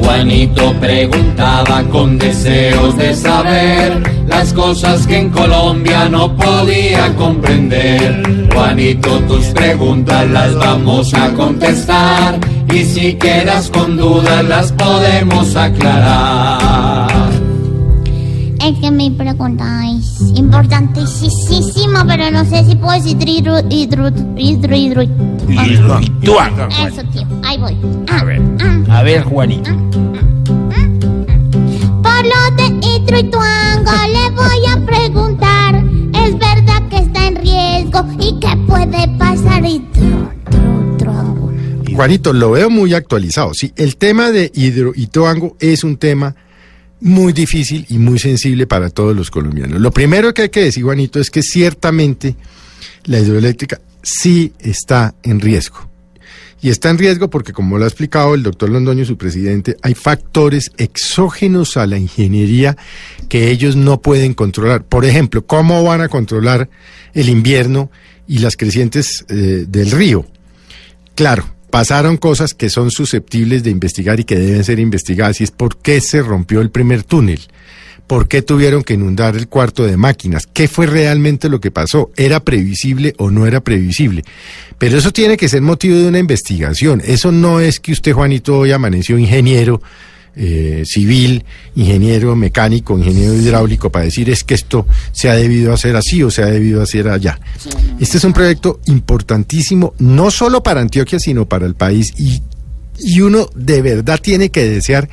Juanito preguntaba con deseos de saber las cosas que en Colombia no podía comprender. Juanito, tus preguntas las vamos a contestar y si quedas con dudas las podemos aclarar. Es que mi pregunta es importantísima, pero no sé si puedo decir hidro, hidro. Eso, tío. Ahí voy. Ah, ah, A ver, Juanito. Por lo de Hidroituango le voy a preguntar. ¿Es verdad que está en riesgo y qué puede pasar? Hidroituango. Juanito, lo veo muy actualizado. Sí, el tema de Hidroituango es un tema muy difícil y muy sensible para todos los colombianos. Lo primero que hay que decir, Juanito, es que ciertamente la hidroeléctrica sí está en riesgo. Y está en riesgo porque, como lo ha explicado el doctor Londoño, su presidente, hay factores exógenos a la ingeniería que ellos no pueden controlar. Por ejemplo, ¿cómo van a controlar el invierno y las crecientes eh, del río? Claro, pasaron cosas que son susceptibles de investigar y que deben ser investigadas, y es por qué se rompió el primer túnel, por qué tuvieron que inundar el cuarto de máquinas, qué fue realmente lo que pasó, era previsible o no era previsible. Pero eso tiene que ser motivo de una investigación, eso no es que usted, Juanito, hoy amaneció ingeniero. eh, civil, ingeniero mecánico, ingeniero hidráulico, para decir es que esto se ha debido hacer así o se ha debido hacer allá. Este es un proyecto importantísimo, no solo para Antioquia, sino para el país. Y, y uno de verdad tiene que desear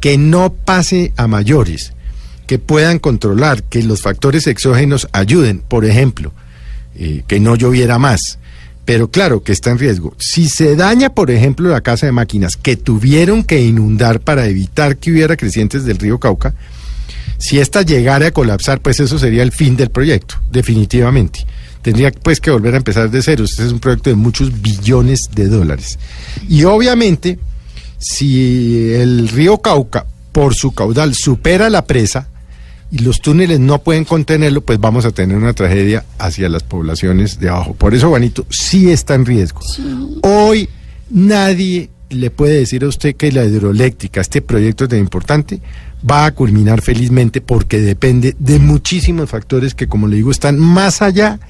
que no pase a mayores, que puedan controlar, que los factores exógenos ayuden. Por ejemplo, eh, que no lloviera más. Pero claro que está en riesgo. Si se daña, por ejemplo, la casa de máquinas que tuvieron que inundar para evitar que hubiera crecientes del río Cauca, si esta llegara a colapsar, pues eso sería el fin del proyecto, definitivamente. Tendría pues que volver a empezar de cero. Este es un proyecto de muchos billones de dólares. Y obviamente, si el río Cauca, por su caudal, supera la presa y los túneles no pueden contenerlo, pues vamos a tener una tragedia hacia las poblaciones de abajo. Por eso, Juanito, sí está en riesgo. Hoy nadie le puede decir a usted que la hidroeléctrica, este proyecto tan importante, va a culminar felizmente porque depende de muchísimos factores que, como le digo, están más allá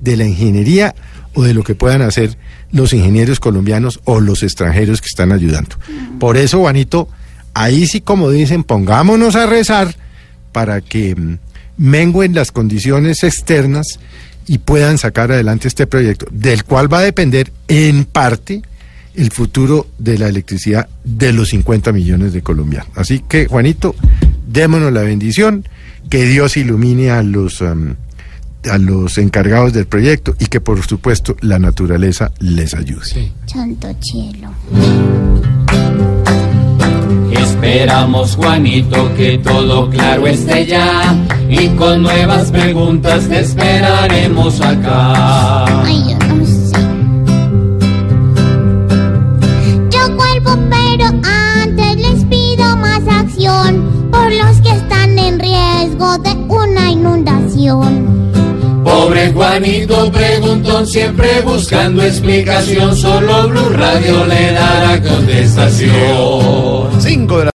de la ingeniería o de lo que puedan hacer los ingenieros colombianos o los extranjeros que están ayudando. Por eso, Juanito, ahí sí, como dicen, pongámonos a rezar para que mm, menguen las condiciones externas y puedan sacar adelante este proyecto, del cual va a depender en parte el futuro de la electricidad de los 50 millones de colombianos. Así que, Juanito, démonos la bendición, que Dios ilumine a los, am, a los encargados del proyecto y que, por supuesto, la naturaleza les ayude. Santo cielo. Esperamos, Juanito, que todo claro esté ya y con nuevas preguntas te esperaremos acá. Ay, yo no sé. Yo vuelvo, pero antes les pido más acción por los que están en riesgo de una inundación. Pobre Juanito preguntón, siempre buscando explicación, solo Blue Radio le dará contestación. Cinco de la